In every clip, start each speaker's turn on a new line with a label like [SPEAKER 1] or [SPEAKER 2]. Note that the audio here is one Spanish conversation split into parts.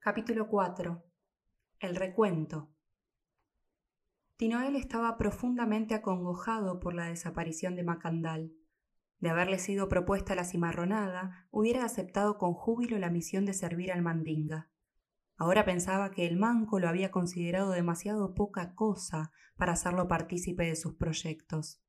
[SPEAKER 1] Capítulo 4. El recuento. Tinoel estaba profundamente acongojado por la desaparición de Macandal. De haberle sido propuesta la cimarronada, hubiera aceptado con júbilo la misión de servir al mandinga. Ahora pensaba que el manco lo había considerado demasiado poca cosa para hacerlo partícipe de sus proyectos.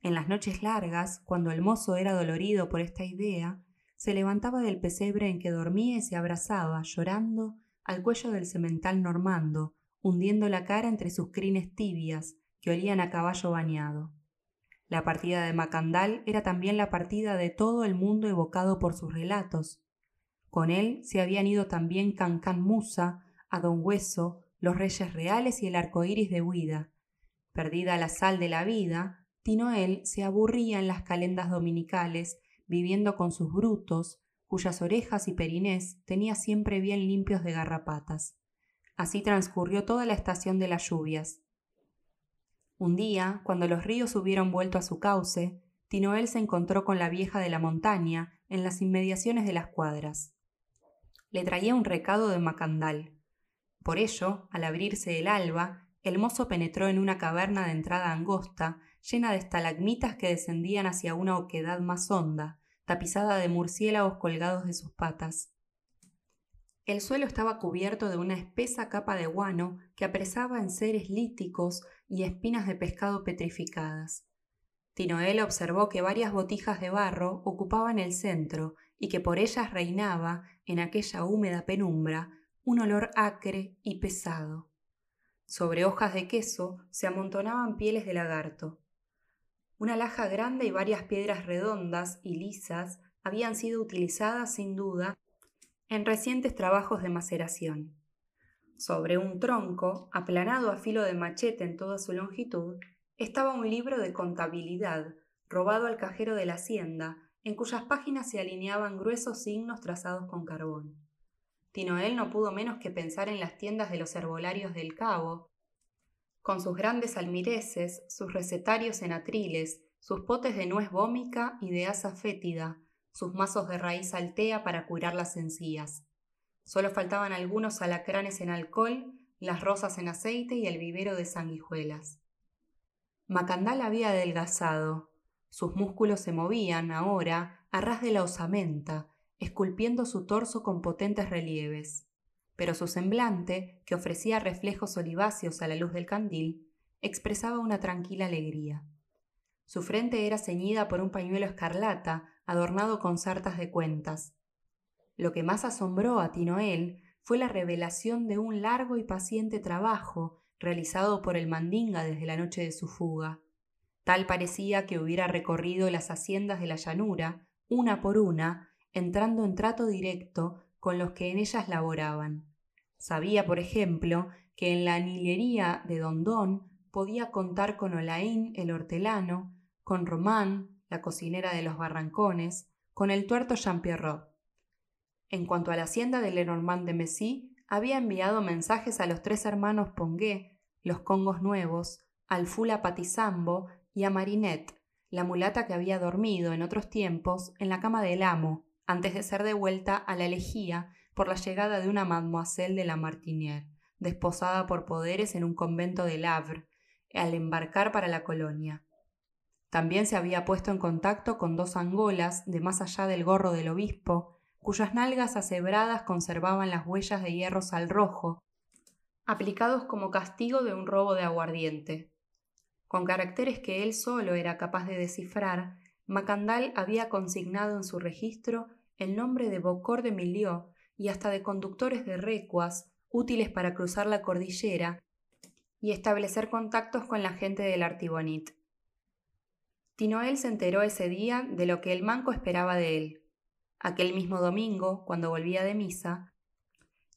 [SPEAKER 1] En las noches largas, cuando el mozo era dolorido por esta idea, se levantaba del pesebre en que dormía y se abrazaba, llorando, al cuello del semental normando, hundiendo la cara entre sus crines tibias, que olían a caballo bañado. La partida de Macandal era también la partida de todo el mundo evocado por sus relatos. Con él se habían ido también Cancán Musa, a Don Hueso, los Reyes Reales y el arco iris de Huida. Perdida la sal de la vida, Tinoel se aburría en las calendas dominicales, viviendo con sus brutos, cuyas orejas y perinés tenía siempre bien limpios de garrapatas. Así transcurrió toda la estación de las lluvias. Un día, cuando los ríos hubieron vuelto a su cauce, Tinoel se encontró con la vieja de la montaña en las inmediaciones de las cuadras. Le traía un recado de Macandal. Por ello, al abrirse el alba, el mozo penetró en una caverna de entrada angosta llena de estalagmitas que descendían hacia una oquedad más honda, tapizada de murciélagos colgados de sus patas. El suelo estaba cubierto de una espesa capa de guano que apresaba en seres líticos y espinas de pescado petrificadas. Tinoel observó que varias botijas de barro ocupaban el centro y que por ellas reinaba, en aquella húmeda penumbra, un olor acre y pesado. Sobre hojas de queso se amontonaban pieles de lagarto. Una laja grande y varias piedras redondas y lisas habían sido utilizadas sin duda en recientes trabajos de maceración. Sobre un tronco, aplanado a filo de machete en toda su longitud, estaba un libro de contabilidad, robado al cajero de la hacienda, en cuyas páginas se alineaban gruesos signos trazados con carbón. Tinoel no pudo menos que pensar en las tiendas de los herbolarios del cabo, con sus grandes almireces, sus recetarios en atriles, sus potes de nuez vómica y de asa fétida, sus mazos de raíz altea para curar las encías. Solo faltaban algunos alacranes en alcohol, las rosas en aceite y el vivero de sanguijuelas. Macandal había adelgazado. Sus músculos se movían ahora a ras de la osamenta, esculpiendo su torso con potentes relieves pero su semblante, que ofrecía reflejos oliváceos a la luz del candil, expresaba una tranquila alegría. Su frente era ceñida por un pañuelo escarlata, adornado con sartas de cuentas. Lo que más asombró a Tinoel fue la revelación de un largo y paciente trabajo realizado por el mandinga desde la noche de su fuga. Tal parecía que hubiera recorrido las haciendas de la llanura, una por una, entrando en trato directo con los que en ellas laboraban. Sabía, por ejemplo, que en la anilería de Dondón podía contar con Olaín, el hortelano, con Román, la cocinera de los barrancones, con el tuerto Jean-Pierrot. En cuanto a la hacienda de Lenormand de Messy, había enviado mensajes a los tres hermanos Pongué, los congos nuevos, al Fula Patizambo y a Marinette, la mulata que había dormido en otros tiempos en la cama del amo, antes de ser devuelta a la elegía por la llegada de una mademoiselle de la Martinière, desposada por poderes en un convento de Havre, al embarcar para la colonia. También se había puesto en contacto con dos angolas de más allá del gorro del obispo, cuyas nalgas acebradas conservaban las huellas de hierros al rojo, aplicados como castigo de un robo de aguardiente. Con caracteres que él solo era capaz de descifrar, Macandal había consignado en su registro el nombre de Bocor de Milió y hasta de conductores de recuas útiles para cruzar la cordillera y establecer contactos con la gente del Artibonit. Tinoel se enteró ese día de lo que el manco esperaba de él. Aquel mismo domingo, cuando volvía de misa,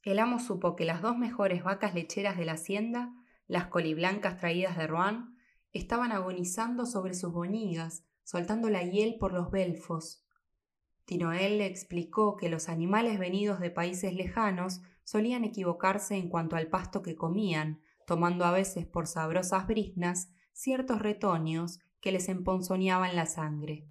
[SPEAKER 1] el amo supo que las dos mejores vacas lecheras de la hacienda, las coliblancas traídas de Rouen, estaban agonizando sobre sus boñigas, soltando la hiel por los belfos, Tinoel le explicó que los animales venidos de países lejanos solían equivocarse en cuanto al pasto que comían, tomando a veces por sabrosas brisnas ciertos retoños que les emponzoñaban la sangre.